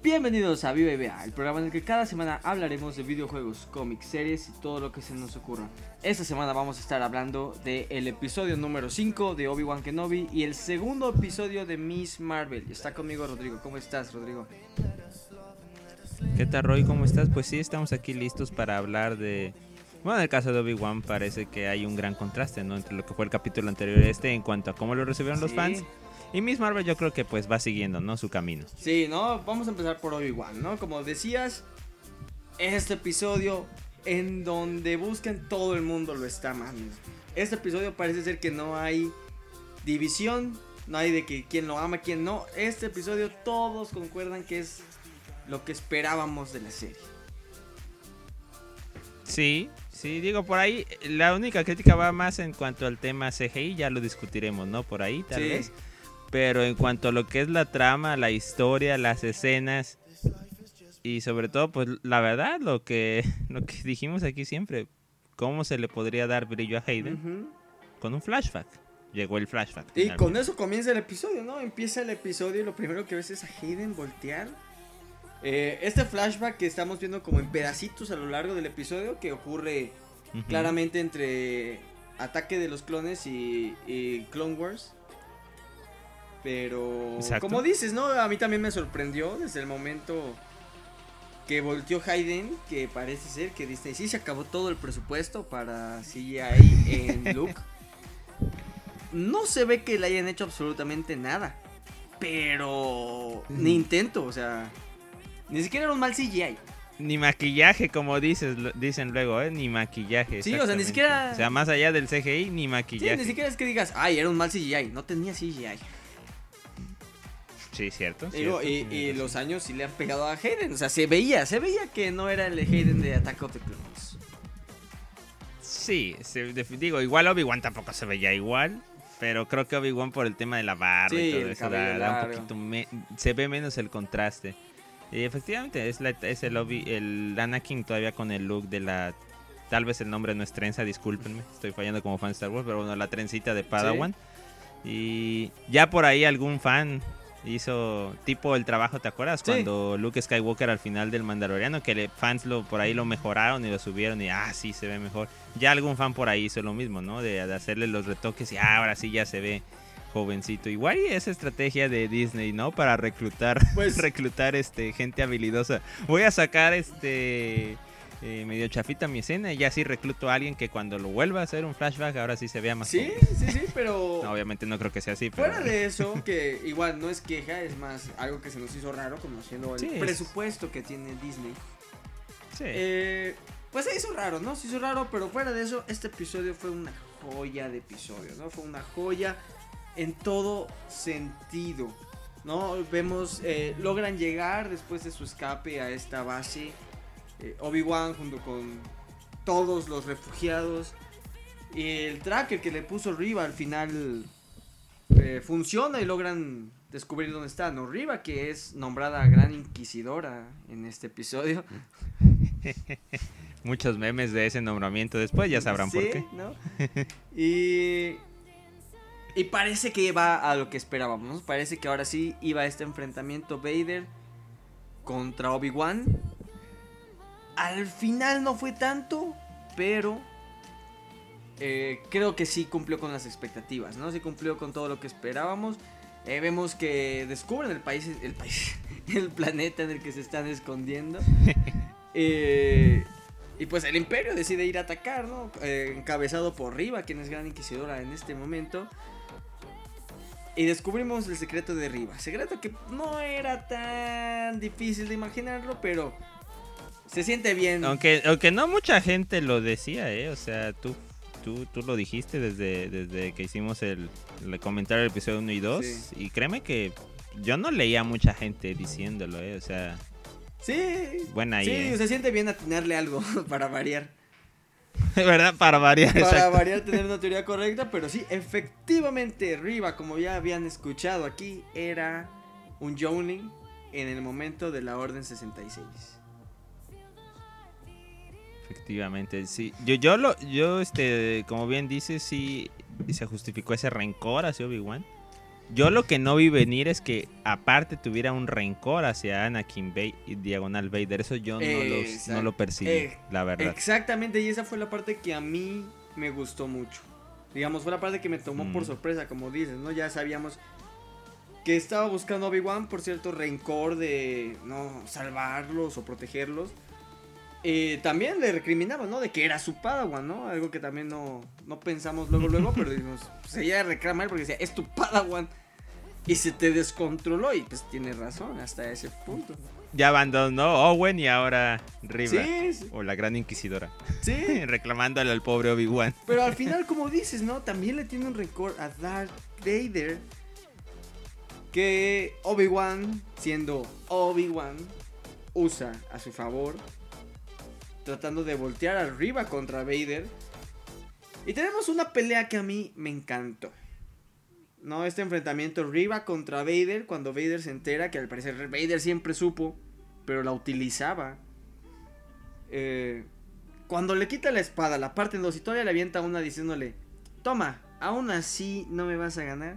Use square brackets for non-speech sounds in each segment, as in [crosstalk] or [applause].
Bienvenidos a Viva y el programa en el que cada semana hablaremos de videojuegos, cómics, series y todo lo que se nos ocurra. Esta semana vamos a estar hablando del episodio número 5 de Obi-Wan Kenobi y el segundo episodio de Miss Marvel. Está conmigo Rodrigo. ¿Cómo estás, Rodrigo? ¿Qué tal, Roy? ¿Cómo estás? Pues sí, estamos aquí listos para hablar de... Bueno, en el caso de Obi-Wan parece que hay un gran contraste, ¿no? Entre lo que fue el capítulo anterior y este en cuanto a cómo lo recibieron los fans. Y Miss Marvel yo creo que pues va siguiendo, ¿no? Su camino. Sí, ¿no? Vamos a empezar por Obi-Wan, ¿no? Como decías, este episodio en donde buscan todo el mundo lo está amando. Este episodio parece ser que no hay división, no hay de que quién lo ama, quién no. Este episodio todos concuerdan que es lo que esperábamos de la serie. Sí, sí, digo, por ahí la única crítica va más en cuanto al tema CGI, ya lo discutiremos, ¿no? Por ahí, tal Sí. vez. Pero en cuanto a lo que es la trama, la historia, las escenas y sobre todo, pues la verdad, lo que, [laughs] lo que dijimos aquí siempre, cómo se le podría dar brillo a Hayden con un flashback. Llegó el flashback. Y finalmente. con eso comienza el episodio, ¿no? Empieza el episodio y lo primero que ves es a Hayden voltear. Eh, este flashback que estamos viendo como en pedacitos a lo largo del episodio que ocurre claramente entre Ataque de los Clones y, y Clone Wars. Pero, Exacto. como dices, ¿no? A mí también me sorprendió desde el momento que volteó Hayden, que parece ser que Disney sí se acabó todo el presupuesto para CGI en [laughs] Luke. No se ve que le hayan hecho absolutamente nada, pero ni intento, o sea, ni siquiera era un mal CGI. Ni maquillaje, como dices, dicen luego, ¿eh? Ni maquillaje. Sí, o sea, ni siquiera- O sea, más allá del CGI, ni Sí, maquillaje. ni siquiera es que digas, ay, era un mal CGI, no tenía CGI. Sí, cierto. Digo, cierto, y, los años sí le han pegado a Hayden. O sea, se veía, se veía que no era el Hayden de Attack of the Clones. Sí, se- digo, igual Obi-Wan tampoco se veía igual. Pero creo que Obi-Wan por el tema de la barba Sí, y todo eso da, un poquito. me- se ve menos el contraste. Y efectivamente, es, la, es el, Obi, el Anakin todavía con el look de la. Tal vez el nombre no es trenza, discúlpenme. Estoy fallando como fan de Star Wars, pero bueno, la trencita de Padawan. Y ya por ahí algún fan hizo tipo el trabajo, ¿te acuerdas? Sí. Cuando Luke Skywalker al final del Mandaloriano, que le, fans lo, por ahí lo mejoraron y lo subieron y ah, sí, se ve mejor. Ya algún fan por ahí hizo lo mismo, ¿no? De, de hacerle los retoques y ah, ahora sí ya se ve jovencito. Igual y esa estrategia de Disney, ¿no? Para reclutar, Pues- [laughs] reclutar este gente habilidosa. Voy a sacar este eh, medio chafita mi escena y ya sí recluto a alguien que cuando lo vuelva a hacer un flashback ahora sí se vea más Sí, sí, sí, pero [laughs] No, obviamente no creo que sea así, pero fuera de eso, que igual no es queja, es más algo que se nos hizo raro conociendo el Sí, es- presupuesto que tiene Disney. sí. Eh, pues se hizo raro, ¿no? Se hizo raro, pero fuera de eso, este episodio fue una joya de episodio, ¿no? Fue una joya en todo sentido, ¿no? Vemos, eh, logran llegar después de su escape a esta base, eh, Obi-Wan junto con todos los refugiados, y el tracker que le puso Riva al final eh, funciona y logran descubrir dónde está, ¿no? Riva, que es nombrada Gran Inquisidora en este episodio. [laughs] Muchos memes de ese nombramiento después, ya sabrán por qué. ¿no? [laughs] y, y parece que va a lo que esperábamos. Parece que ahora sí iba a este enfrentamiento Vader contra Obi-Wan. Al final no fue tanto, pero eh, creo que sí cumplió con las expectativas, ¿no? Sí cumplió con todo lo que esperábamos. Eh, vemos que descubren el país, el país, [laughs] el planeta en el que se están escondiendo. [laughs] Eh, y pues el imperio decide ir a atacar, ¿no? Encabezado por Riva, quien es gran inquisidora en este momento. Y descubrimos el secreto de Riva. Secreto que no era tan difícil de imaginarlo, pero se siente bien. Aunque, aunque no mucha gente lo decía, ¿eh? O sea, tú, tú, tú lo dijiste desde, desde que hicimos el, el comentario del episodio 1 y 2. Sí. Y créeme que yo no leía a mucha gente diciéndolo, ¿eh? O sea, Sí. buena ahí. Sí, ¿eh? se siente bien atinarle algo [laughs] para variar. [laughs] ¿Verdad? Para variar. Para exacto. variar tener una [laughs] teoría correcta, pero sí, efectivamente Riva, como ya habían escuchado aquí, era un Journing en el momento de la Orden 66. Efectivamente, sí. Yo, yo lo, yo, este, como bien dices, sí se justificó ese rencor hacia Obi-Wan. Yo lo que no vi venir es que aparte tuviera un rencor hacia Anakin Bay y Diagonal Vader. Eso yo no, los, no lo percibí, Eh, la verdad. Exactamente, y esa fue la parte que a mí me gustó mucho. Digamos, fue la parte que me tomó por Mm. sorpresa, como dices, ¿no? Ya sabíamos que estaba buscando Obi-Wan por cierto rencor de no salvarlos o protegerlos. Eh, también le recriminaba, ¿no? De que era su Padawan, ¿no? Algo que también no, no pensamos luego, luego, pero dijimos, pues ella reclama él porque decía, es tu Padawan. Y se te descontroló y pues tiene razón hasta ese punto. Ya abandonó Owen y ahora Riva. Sí, sí, O la gran inquisidora. sí. [laughs] Reclamándole al pobre Obi-Wan. Pero al final, [laughs] como dices, ¿no? También le tiene un rencor a Darth Vader. Que Obi-Wan, siendo Obi-Wan, usa a su favor. Tratando de voltear arriba contra Vader. Y tenemos una pelea que a mí me encantó. No, este enfrentamiento Riva contra Vader. Cuando Vader se entera que al parecer Vader siempre supo. Pero la utilizaba. Eh, cuando le quita la espada, la parte en dos y todavía le avienta una diciéndole, toma, aún así no me vas a ganar.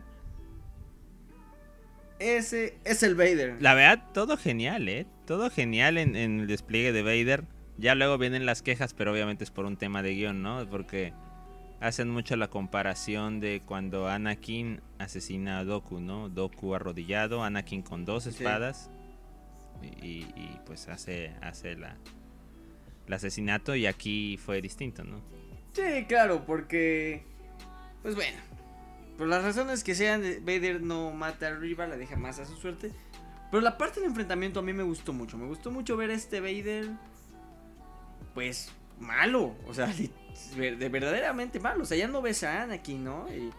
Ese es el Vader. La verdad, todo genial, ¿eh? Todo genial en, en el despliegue de Vader. Ya luego vienen las quejas, pero obviamente es por un tema de guion, ¿no? Porque hacen mucho la comparación de cuando Anakin asesina a Doku, ¿no? Doku arrodillado, Anakin con dos espadas. Y, y, pues hace, hace la, el asesinato y aquí fue distinto, ¿no? Sí, claro, porque... Pues bueno. Por las razones que sean, Vader no mata a Riva, la deja más a su suerte. Pero la parte del enfrentamiento a mí me gustó mucho. Me gustó mucho ver a este Vader... Pues malo. O sea, de verdaderamente malo. O sea, ya no ves a Anakin, ¿no? Y,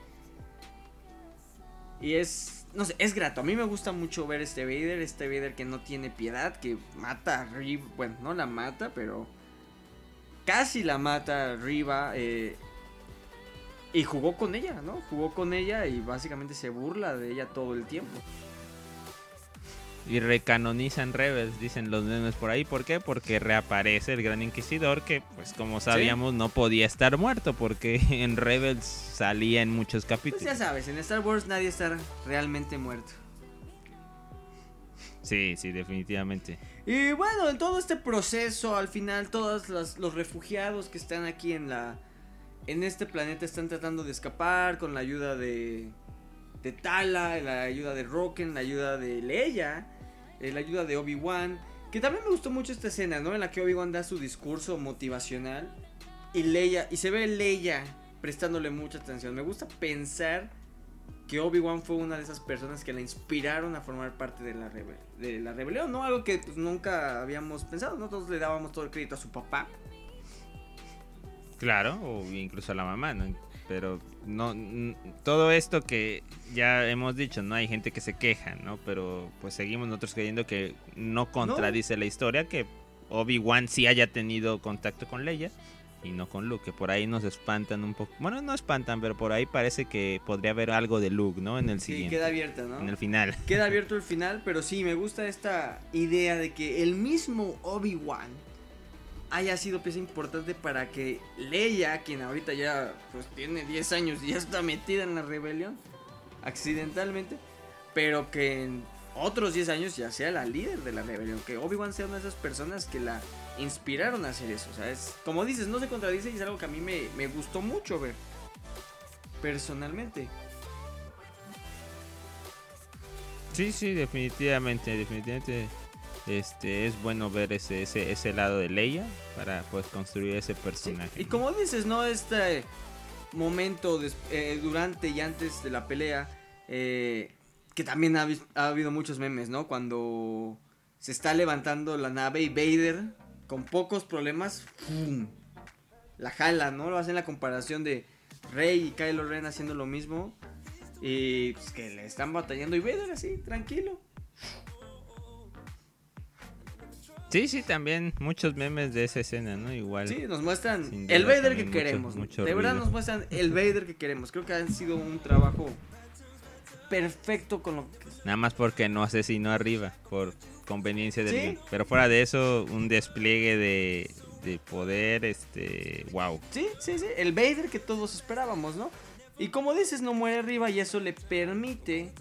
y es... No sé, es grato. A mí me gusta mucho ver este Vader. Este Vader que no tiene piedad. Que mata a Riva. Bueno, no la mata, pero... Casi la mata Riva. Eh, y jugó con ella, ¿no? Jugó con ella y básicamente se burla de ella todo el tiempo. Y recanonizan Rebels, dicen los memes por ahí. ¿Por qué? Porque reaparece el Gran Inquisidor que, pues como sabíamos, no podía estar muerto porque [laughs] en Rebels salía en muchos Pues capítulos. ya sabes, en Star Wars nadie está realmente muerto. Sí, sí, definitivamente. Y bueno, en todo este proceso, al final, todos los, los refugiados que están aquí en la. En este planeta están tratando de escapar con la ayuda de. De Tala, la ayuda de Rocken, la ayuda de Leia, eh, la ayuda de Obi-Wan. Que también me gustó mucho esta escena, ¿no? En la que Obi-Wan da su discurso motivacional. Y Leia, y se ve Leia prestándole mucha atención. Me gusta pensar que Obi-Wan fue una de esas personas que la inspiraron a formar parte de la, rebe de la rebelión, ¿no? Algo que pues, nunca habíamos pensado, ¿no? Todos le dábamos todo el crédito a su papá. Claro, o incluso a la mamá, ¿no? Pero no, todo esto que ya hemos dicho, no hay gente que se queja, ¿no? Pero pues seguimos nosotros creyendo que no contradice la historia, que Obi-Wan sí haya tenido contacto con Leia y no con Luke, que por ahí nos espantan un poco. Bueno, no espantan, pero por ahí parece que podría haber algo de Luke, ¿no? En el Sí, siguiente, queda abierta, ¿no? en el final. Queda abierto el [laughs] final, pero sí, me gusta esta idea de que el mismo Obi-Wan haya sido pieza importante para que Leia, quien ahorita ya pues tiene 10 años y ya está metida en la rebelión, accidentalmente, pero que en otros 10 años ya sea la líder de la rebelión, que Obi-Wan sea una de esas personas que la inspiraron a hacer eso, o sea, es, como dices, no se contradice y es algo que a mí me, me gustó mucho ver, personalmente. Sí, sí, definitivamente, definitivamente. Este es bueno ver ese, ese, ese lado de Leia para pues construir ese Sí, personaje. Y como dices, ¿no? Este momento eh, durante y antes de la pelea, eh, que también ha, habido muchos memes, ¿no? Cuando se está levantando la nave y Vader, con pocos problemas, ¡fum! la jala, ¿no? Lo hacen la comparación de Rey y Kylo Ren haciendo lo mismo. Y pues, que le están batallando y Vader así, tranquilo. Sí, sí, también muchos memes de esa escena, ¿no? Igual. Sí, nos muestran el Vader que mucho- queremos. mucho de verdad ruido. nos muestran el Vader que queremos. Creo que ha sido un trabajo perfecto con lo que... Nada más porque no asesinó arriba, por conveniencia del Sí. Pero fuera de eso, un despliegue de, de poder, este, wow. Sí, sí, sí, el Vader que todos esperábamos, ¿no? Y como dices, no muere arriba y eso le permite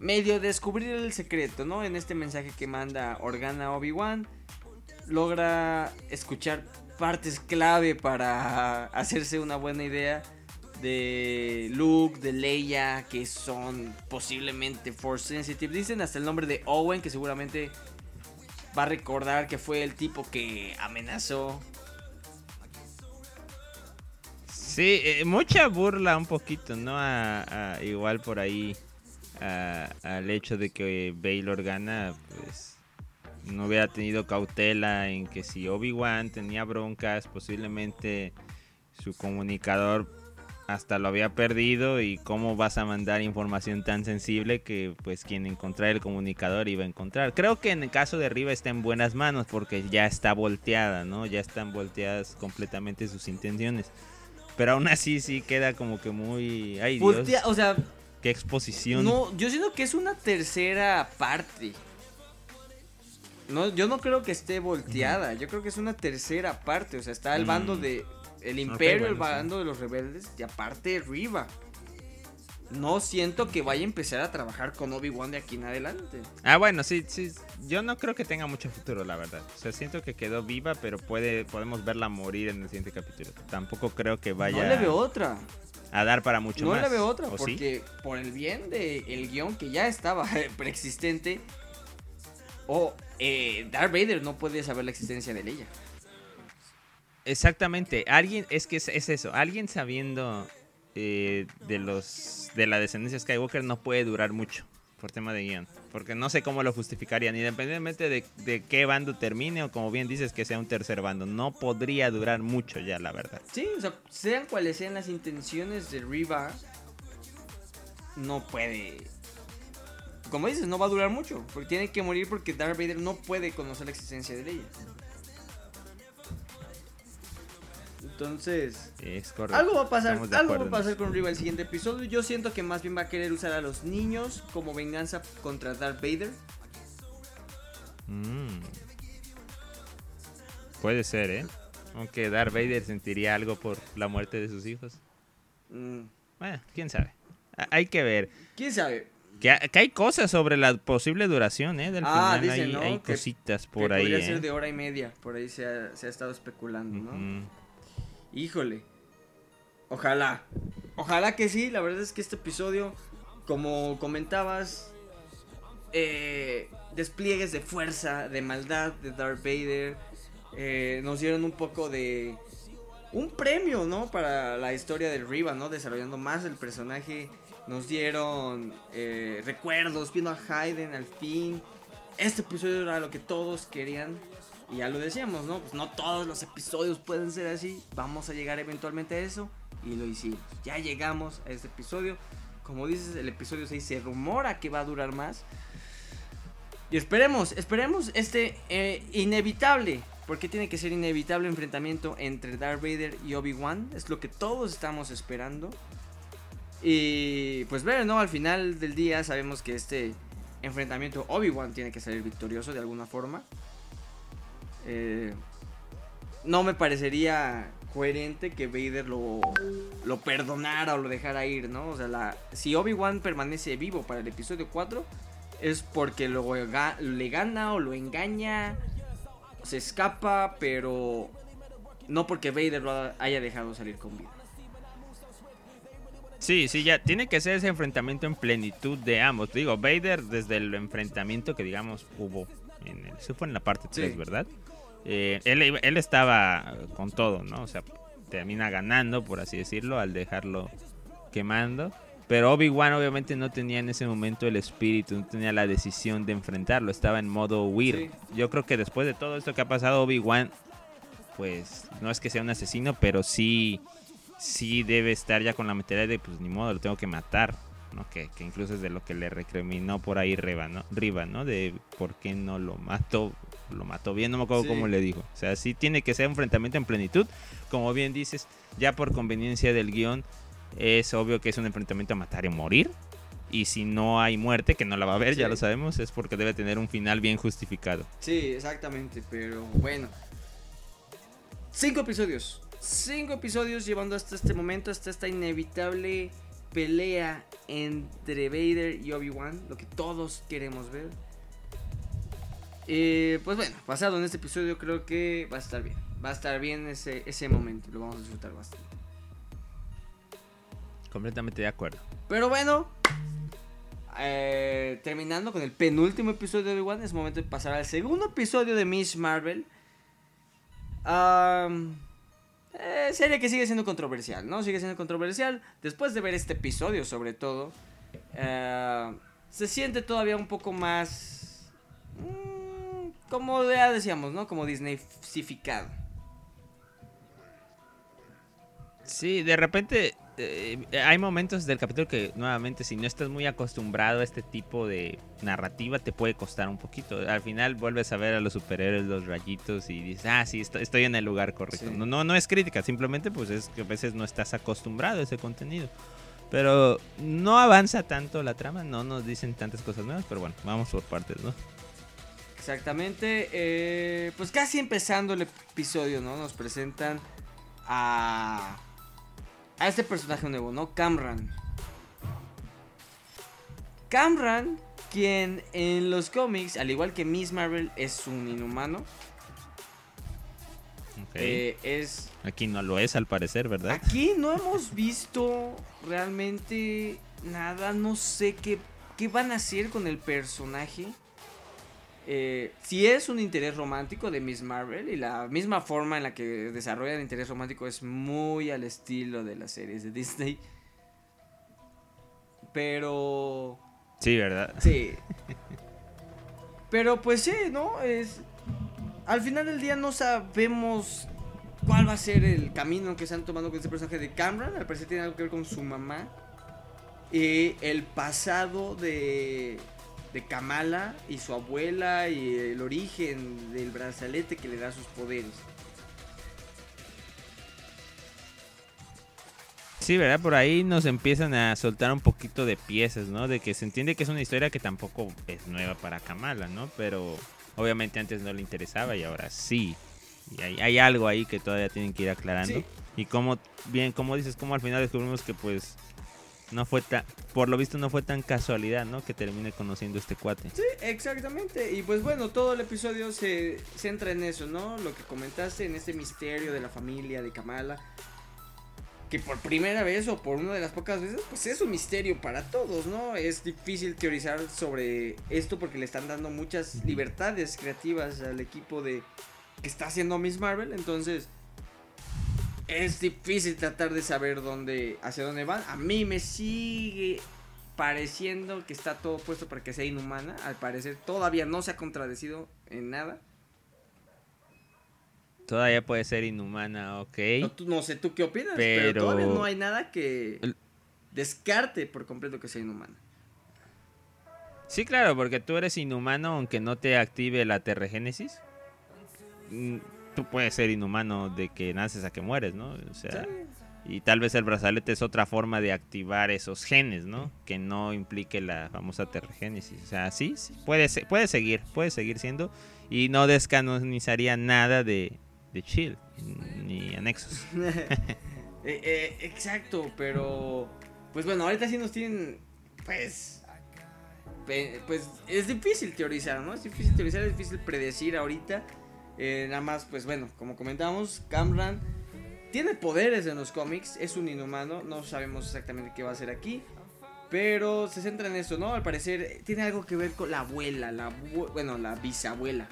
medio descubrir el secreto, ¿no? En este mensaje que manda Organa Obi-Wan, logra escuchar partes clave para [laughs] hacerse una buena idea de Luke, de Leia, que son posiblemente Force Sensitive. Dicen hasta el nombre de Owen, que seguramente va a recordar que fue el tipo que amenazó. Sí, eh, mucha burla un poquito, ¿no? A, igual por ahí al hecho de que Baylor gana, pues no hubiera tenido cautela en que si Obi-Wan tenía broncas, posiblemente su comunicador hasta lo había perdido y cómo vas a mandar información tan sensible que pues quien encontrar el comunicador iba a encontrar. Creo que en el caso de Riva está en buenas manos porque ya está volteada, ¿no? Ya están volteadas completamente sus intenciones. Pero aún así sí queda como que muy... Ay, Dios. o sea... Qué exposición. No, yo siento que es una tercera parte. No, yo no creo que esté volteada. Yo creo que es una tercera parte. O sea, está el bando mm. de el imperio, el bando de los rebeldes y aparte Riva. No siento que vaya a empezar a trabajar con Obi-Wan de aquí en adelante. Ah, bueno, sí, sí. Yo no creo que tenga mucho futuro, la verdad. O sea, siento que quedó viva, pero puede, podemos verla morir en el siguiente capítulo. Tampoco creo que vaya. No le veo otra. A dar para mucho más. No le veo otra, porque por el bien del el guion que ya estaba [laughs] preexistente, o eh, Darth Vader no puede saber la existencia de ella. Exactamente, alguien, es que es, eso, alguien sabiendo eh, de los de la descendencia Skywalker no puede durar mucho por tema de guion, porque no sé cómo lo justificarían, independientemente de, de, qué bando termine o como bien dices que sea un tercer bando, no podría durar mucho ya, la verdad. Sí, o sea, sean cuales sean las intenciones de Riva, no puede... Como dices, no va a durar mucho, porque tiene que morir porque Darth Vader no puede conocer la existencia de ella. Entonces, algo va a pasar, algo va a pasar con Riva el siguiente episodio. Yo siento que más bien va a querer usar a los niños como venganza contra Darth Vader. Mm. Puede ser, ¿eh? Aunque Darth Vader sentiría algo por la muerte de sus hijos. Mm. Bueno, quién sabe. Hay que ver. ¿Quién sabe? Que, hay cosas sobre la posible duración, ¿eh? Del ah, final. hay, cositas por ahí. Podría ¿eh? ser de hora y media. Por ahí se ha, estado especulando, ¿no? Híjole. Ojalá. Ojalá que sí. La verdad es que este episodio, como comentabas, eh, despliegues de fuerza, de maldad de Darth Vader, eh, nos dieron un poco de... Un premio, ¿no? Para la historia del Riva, ¿no? Desarrollando más el personaje. Nos dieron eh, recuerdos, viendo a Hayden al fin. Este episodio era lo que todos querían. Y ya lo decíamos, ¿no? Pues no todos los episodios pueden ser así. Vamos a llegar eventualmente a eso. Y lo hicimos. Ya llegamos a este episodio. Como dices, el episodio 6 se rumora que va a durar más. Y esperemos, esperemos este eh, inevitable. Porque tiene que ser inevitable enfrentamiento entre Darth Vader y Obi-Wan. Es lo que todos estamos esperando. Y pues ver, ¿no? Al final del día sabemos que este enfrentamiento Obi-Wan tiene que salir victorioso de alguna forma. Eh, no me parecería coherente que Vader lo, lo perdonara o lo dejara ir, ¿no? O sea, si Obi-Wan permanece vivo para el episodio 4, es porque le gana o lo engaña, se escapa, pero no porque Vader lo haya dejado salir con vida. Sí, sí, ya tiene que ser ese enfrentamiento en plenitud de ambos. Digo, Vader desde el enfrentamiento que digamos hubo en el, fue en la parte 3, ¿verdad? Eh, él, estaba con todo, ¿no? O sea, termina ganando, por así decirlo, al dejarlo quemando. Pero Obi-Wan obviamente no tenía en ese momento el espíritu, no tenía la decisión de enfrentarlo, estaba en modo huir. Yo creo que después de todo esto que ha pasado, Obi-Wan, pues no es que sea un asesino, pero sí, sí debe estar ya con la mentalidad de, pues ni modo, lo tengo que matar. ¿no? Que, incluso es de lo que le recriminó por ahí Riva, ¿no? Riva, ¿no? De por qué no lo mató lo mató bien, no me acuerdo cómo le dijo. O sea, sí tiene que ser un enfrentamiento en plenitud. Como bien dices, ya por conveniencia del guion, es obvio que es un enfrentamiento a matar y morir. Y si no hay muerte, que no la va a haber, ya lo sabemos, es porque debe tener un final bien justificado. Sí, exactamente, pero bueno. Cinco episodios. Cinco episodios llevando hasta este momento, hasta esta inevitable pelea entre Vader y Obi-Wan, lo que todos queremos ver. Eh, pues bueno, pasado en este episodio creo que va a estar bien. Va a estar bien ese, ese momento, lo vamos a disfrutar bastante. Completamente de acuerdo. Pero bueno, eh, terminando con el penúltimo episodio de Obi-Wan, es momento de pasar al segundo episodio de Miss Marvel. Um, eh, serie que sigue siendo controversial, ¿no? Sigue siendo controversial. Después de ver este episodio, sobre todo, eh, se siente todavía un poco más. Mm, como ya decíamos, ¿no? Como Disneyfificado. Sí, de repente eh, hay momentos del capítulo que nuevamente si no estás muy acostumbrado a este tipo de narrativa te puede costar un poquito. Al final vuelves a ver a los superhéroes, los rayitos y dices, ah, sí, estoy en el lugar correcto. No, no, no es crítica, simplemente pues es que a veces no estás acostumbrado a ese contenido. Pero no avanza tanto la trama, no nos dicen tantas cosas nuevas, pero bueno, vamos por partes, ¿no? Exactamente, eh, pues casi empezando el episodio, ¿no? Nos presentan a a este personaje nuevo, ¿no? Camran. Camran, quien en los cómics, al igual que Miss Marvel, es un inhumano. Eh, es... Aquí no lo es al parecer, ¿verdad? Aquí no hemos visto realmente nada, no sé qué, qué van a hacer con el personaje. Eh, si es un interés romántico de Miss Marvel y la misma forma en la que desarrolla el interés romántico es muy al estilo de las series de Disney. Pero... Sí, ¿verdad? Sí. [laughs] Pero pues sí, ¿no? Es... Al final del día no sabemos cuál va a ser el camino que están tomando con este personaje de Cameron. Al parecer tiene algo que ver con su mamá. Y el pasado de de Kamala y su abuela y el origen del brazalete que le da sus poderes. Sí, ¿verdad? Por ahí nos empiezan a soltar un poquito de piezas, ¿no? De que se entiende que es una historia que tampoco es nueva para Kamala, ¿no? Pero obviamente antes no le interesaba y ahora sí. Y hay, algo ahí que todavía tienen que ir aclarando. Y como, bien, como dices, como al final descubrimos que pues no fue tan, por lo visto no fue tan casualidad, ¿no? Que termine conociendo este cuate. Sí, exactamente. Y pues bueno, todo el episodio se centra en eso, ¿no? Lo que comentaste, en este misterio de la familia de Kamala. Que por primera vez o por una de las pocas veces, pues es un misterio para todos, ¿no? Es difícil teorizar sobre esto porque le están dando muchas libertades creativas al equipo de que está haciendo Miss Marvel. Entonces, es difícil tratar de saber dónde, hacia dónde van. A mí me sigue pareciendo que está todo puesto para que sea inhumana. Al parecer todavía no se ha contradecido en nada. Todavía puede ser inhumana, ok. No, sé tú qué opinas, pero... todavía no hay nada que descarte por completo que sea inhumana. Sí, claro, porque tú eres inhumano aunque no te active la terregénesis. Tú puedes ser inhumano de que naces a que mueres, ¿no? O sea, y tal vez el brazalete es otra forma de activar esos genes, ¿no? Que no implique la famosa tergénesis. O sea, sí, puede, puede seguir, puede seguir siendo. Y no descanonizaría nada de, de Chill, ni anexos. [laughs] Eh, eh, exacto, pero... Pues bueno, ahorita sí nos tienen, pues... Pues es difícil teorizar, ¿no? Es difícil teorizar, es difícil predecir ahorita. Eh, nada más, pues bueno, como comentamos, Camran tiene poderes en los cómics, es un inhumano, no sabemos exactamente qué va a hacer aquí. Pero se centra en eso, ¿no? Al parecer tiene algo que ver con la abuela, la bueno, la bisabuela.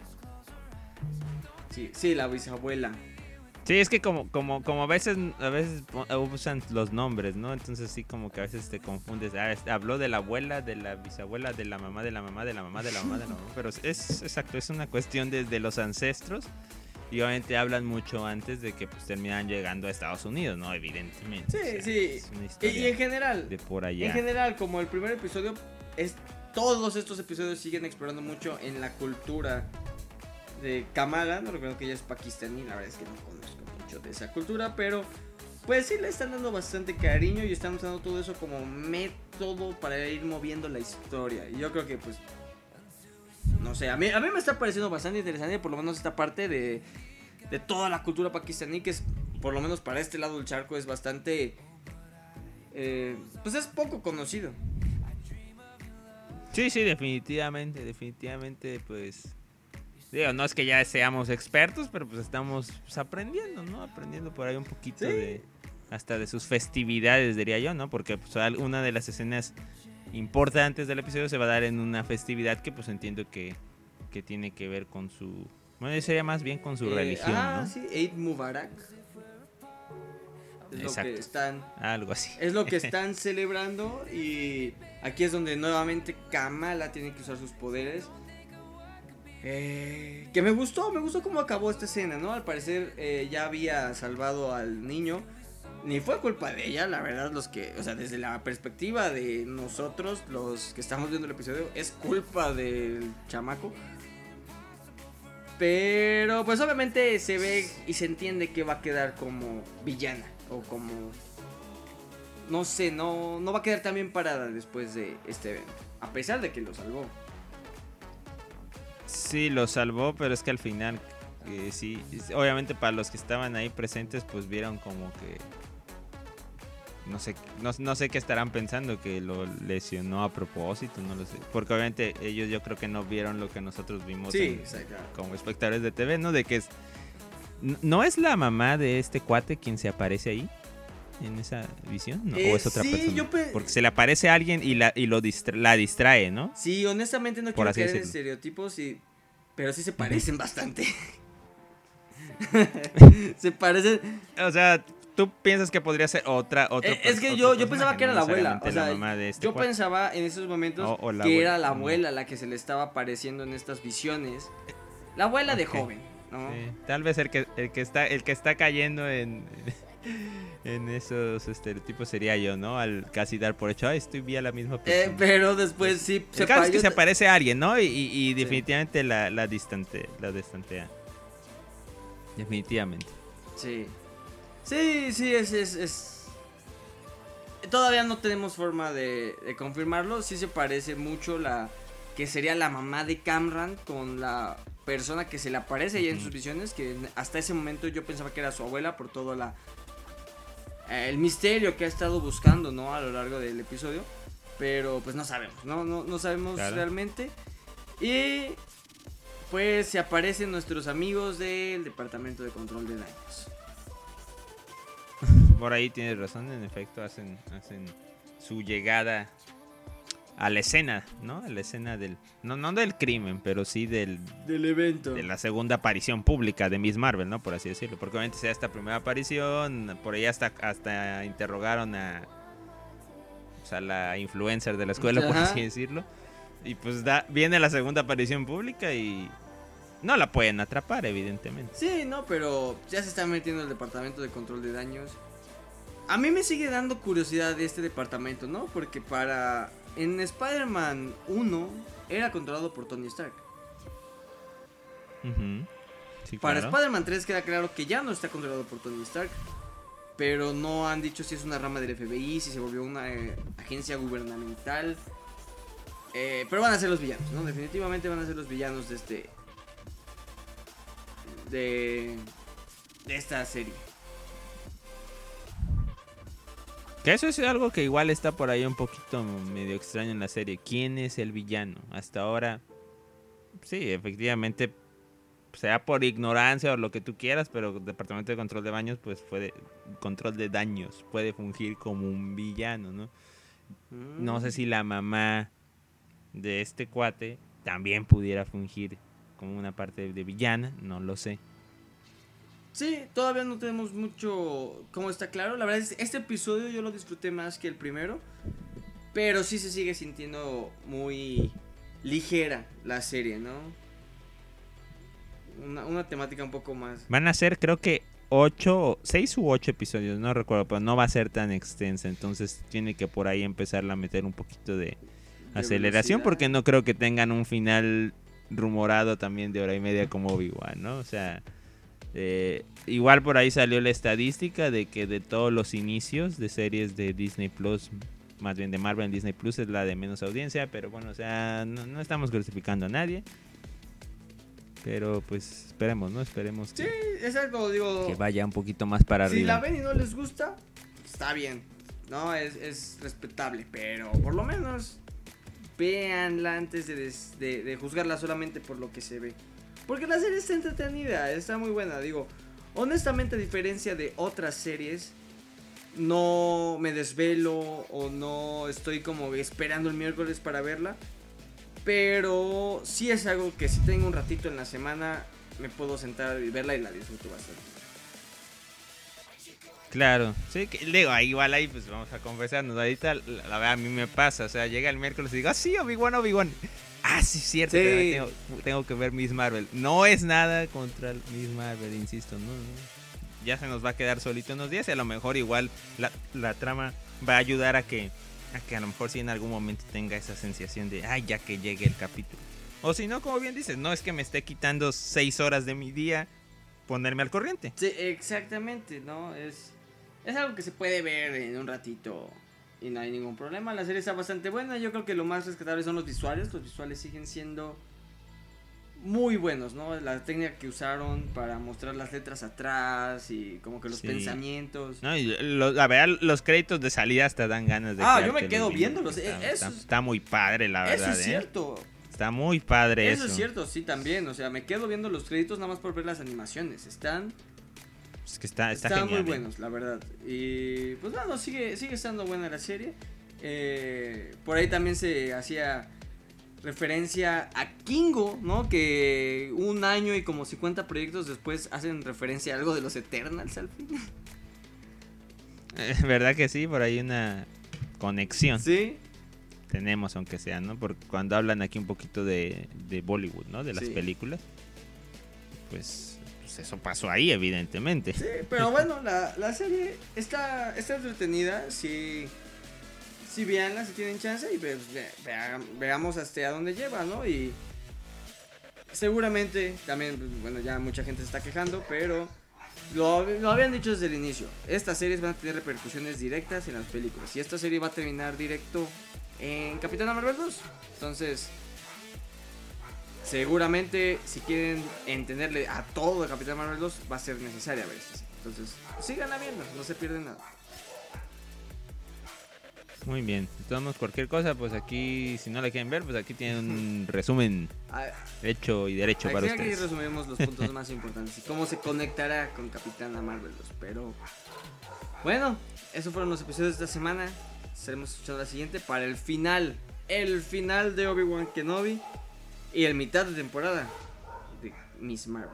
Sí, sí, la bisabuela. Sí, es que como, como, como a veces, a veces usan los nombres, ¿no? Entonces sí como que a veces te confundes. Ah, habló de la abuela, de la bisabuela, de la mamá, de la mamá, de la mamá, de la mamá, de la mamá. Pero es exacto, es una cuestión desde los ancestros. Y obviamente hablan mucho antes de que pues terminan llegando a Estados Unidos, ¿no? Evidentemente. Sí, sí. y, en general. De por allá. En general, como el primer episodio, es, todos estos episodios siguen explorando mucho en la cultura de Kamala, no recuerdo que ella es pakistaní, la verdad es que no conozco mucho de esa cultura, pero pues sí le están dando bastante cariño y están usando todo eso como método para ir moviendo la historia. Y yo creo que pues no sé, a mí, a mí me está pareciendo bastante interesante por lo menos esta parte de, de toda la cultura pakistaní que es por lo menos para este lado del charco, es bastante... eh, pues es poco conocido. Sí, sí, definitivamente, definitivamente, pues... Digo, no es que ya seamos expertos, pero pues estamos pues, aprendiendo, ¿no? Aprendiendo por ahí un poquito Sí. de... Hasta de sus festividades, diría yo, ¿no? Porque pues, una de las escenas importantes del episodio se va a dar en una festividad que pues entiendo que, que tiene que ver con su... Bueno, sería más bien con su Eh, religión, ah, ¿no? sí, Eid Mubarak. Es lo que están Algo así. Es lo que [laughs] están celebrando y aquí es donde nuevamente Kamala tiene que usar sus poderes. Eh, que me gustó, me gustó cómo acabó esta escena, ¿no? Al parecer eh, ya había salvado al niño. Ni fue culpa de ella, la verdad, los que, o sea, desde la perspectiva de nosotros, los que estamos viendo el episodio, es culpa del chamaco. Pero pues obviamente se ve y se entiende que va a quedar como villana o como no sé, no, no va a quedar tan bien parada después de este evento. A pesar de que lo salvó. Sí, lo salvó, pero es que al final, eh, sí, obviamente para los que estaban ahí presentes, pues vieron como que... No sé, no, no sé qué estarán pensando, que lo lesionó a propósito, no lo sé. Porque obviamente ellos yo creo que no vieron lo que nosotros vimos en- como espectadores de TV, ¿no? De que es... ¿No es la mamá de este cuate quien se aparece ahí? ¿En esa visión? ¿No? Eh, ¿O es otra sí, persona? yo pe- Porque se le aparece a alguien y la, y lo distra- la distrae, ¿no? Sí, honestamente no Por quiero caer en estereotipos, y, pero sí se parecen bastante. [laughs] se parecen. O sea, tú piensas que podría ser otra otra Eh, es que yo, yo pensaba que era la abuela. O sea, la mamá de este yo pensaba en esos momentos O- o que abuela, era la abuela la que se le estaba apareciendo en estas visiones. La abuela de joven, ¿no? Sí, tal vez el que el que está el que está cayendo en en esos estereotipos sería yo, ¿no? Al casi dar por hecho, ay, estoy vi a la misma Eh, persona. pero después sí el caso es que se aparece a alguien, ¿no? Y, y- y definitivamente la, la distante, la distantea. Definitivamente. Sí. Sí, sí, es, es, es- Todavía no tenemos forma de, de confirmarlo. Sí se parece mucho la que sería la mamá de Camran con la persona que se le aparece ahí en Ujú. sus visiones. Que en- hasta ese momento yo pensaba que era su abuela por todo la el misterio que ha estado buscando, ¿no? A lo largo del episodio. Pero pues no sabemos, ¿no? No, no sabemos Claro. realmente. Y pues se aparecen nuestros amigos del Departamento de Control de Daños. Por ahí tienes razón, en efecto, hacen, hacen su llegada a la escena, ¿no? A la escena del. No, no del crimen, pero sí del, Del evento. de la segunda aparición pública de Miss Marvel, ¿no? Por así decirlo. Porque obviamente sea esta primera aparición, por ahí hasta, hasta interrogaron a. O sea, la influencer de la escuela, por así decirlo. Y pues da, viene la segunda aparición pública y. No la pueden atrapar, evidentemente. Sí, no, pero ya se está metiendo el departamento de control de daños. A mí me sigue dando curiosidad de este departamento, ¿no? Porque para. En Spider-Man 1 era controlado por Tony Stark. Sí, Para claro. Spider-Man 3 queda claro que ya no está controlado por Tony Stark. Pero no han dicho si es una rama del FBI, si se volvió una eh, agencia gubernamental. Eh, pero van a ser los villanos, ¿no? Definitivamente van a ser los villanos de este. De. De esta serie. Que eso es algo que igual está por ahí un poquito medio extraño en la serie. ¿Quién es el villano? Hasta ahora, sí, efectivamente, sea por ignorancia o lo que tú quieras, pero el Departamento de Control de Baños, pues puede, control de daños, puede fungir como un villano, ¿no? No sé si la mamá de este cuate también pudiera fungir como una parte de villana, no lo sé. Sí, todavía no tenemos mucho cómo está claro. La verdad es este episodio yo lo disfruté más que el primero. Pero sí se sigue sintiendo muy ligera la serie, ¿no? Una, una temática un poco más. Van a ser, creo que, ocho, seis u ocho episodios, no recuerdo, pero no va a ser tan extensa. Entonces tiene que por ahí empezarla a meter un poquito de aceleración, velocidad. porque no creo que tengan un final rumorado también de hora y media como Obi-Wan, ¿no? O sea, eh, igual por ahí salió la estadística de que de todos los inicios de series de Disney Plus, más bien de Marvel en Disney Plus, es la de menos audiencia, pero bueno, o sea, no, no estamos crucificando a nadie. Pero pues esperemos, ¿no? Esperemos Sí, que, exacto, digo. que vaya un poquito más para Si la arriba. ven y no les gusta, está bien. No, es, es respetable, pero por lo menos véanla antes de, des- de- de juzgarla solamente por lo que se ve. Porque la serie está entretenida, está muy buena. Digo, honestamente, a diferencia de otras series, no me desvelo o no estoy como esperando el miércoles para verla. Pero sí es algo que si tengo un ratito en la semana, me puedo sentar y verla y la disfruto bastante. Claro, sí, que digo, ahí igual ahí pues vamos a confesarnos. Ahorita la, verdad a mí me pasa, o sea, llega el miércoles y digo, ah, sí, Obi-Wan, Obi-Wan. Ah, sí, cierto, Sí. Tengo, tengo que ver Miss Marvel. No es nada contra Miss Marvel, insisto, no, no. Ya se nos va a quedar solito unos días y a lo mejor igual la, la trama va a ayudar a que, a que a lo mejor sí en algún momento tenga esa sensación de, ay, ya que llegue el capítulo. O si no, como bien dices, no es que me esté quitando seis horas de mi día ponerme al corriente. Sí, exactamente, ¿no? Es, es algo que se puede ver en un ratito y no hay ningún problema. La serie está bastante buena. Yo creo que lo más rescatable son los visuales. Los visuales siguen siendo muy buenos, ¿no? La técnica que usaron para mostrar las letras atrás y como que los Sí. pensamientos. No, y lo- la verdad, los créditos de salida hasta dan ganas de Ah, yo me quedo viéndolos, eh, Está, eso está- es- está muy padre, la eso verdad. es ¿eh? cierto. Está muy padre Eso, eso. es cierto, sí, también. O sea, me quedo viendo los créditos nada más por ver las animaciones. Están Es que está, está Están genial. muy ¿eh? buenos, la verdad. Y pues bueno, sigue, sigue estando buena la serie. Eh, por ahí también se hacía referencia a Kingo, ¿no? Que un año y como 50 proyectos después hacen referencia a algo de los Eternals al fin. [laughs] ¿Verdad que sí? Por ahí una conexión Sí, tenemos, aunque sea, ¿no? Porque cuando hablan aquí un poquito de, de Bollywood, ¿no? De las Sí. películas. Pues, pues eso pasó ahí, evidentemente. sí, pero bueno, la, la serie está, está entretenida. Sí, sí, veanla si tienen chance y ve- vea- veamos hasta dónde lleva, ¿no? Y seguramente también, pues, bueno, ya mucha gente se está quejando, pero lo, lo habían dicho desde el inicio. Estas series van a tener repercusiones directas en las películas. Y esta serie va a terminar directo en Capitana Marvel 2. Entonces, seguramente si quieren entenderle a todo de Capitán Marvel 2, va a ser necesaria ver esta serie. Entonces, síganla viendo, no se pierden nada. Muy bien. Entonces, cualquier cosa, pues aquí, si no la quieren ver, pues aquí tienen un [laughs] resumen hecho y derecho para Aquí, aquí ustedes. resumimos los puntos [laughs] más importantes y cómo se conectará con Capitana Marvel 2. Pero bueno, esos fueron los episodios de esta semana. Estaremos escuchando la siguiente para el final. El final de Obi-Wan Kenobi y el mitad de temporada de Miss Marvel.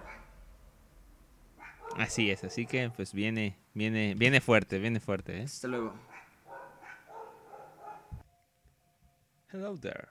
Así es, así que pues viene, viene, viene fuerte, viene fuerte, ¿eh? Hasta luego. Hello there.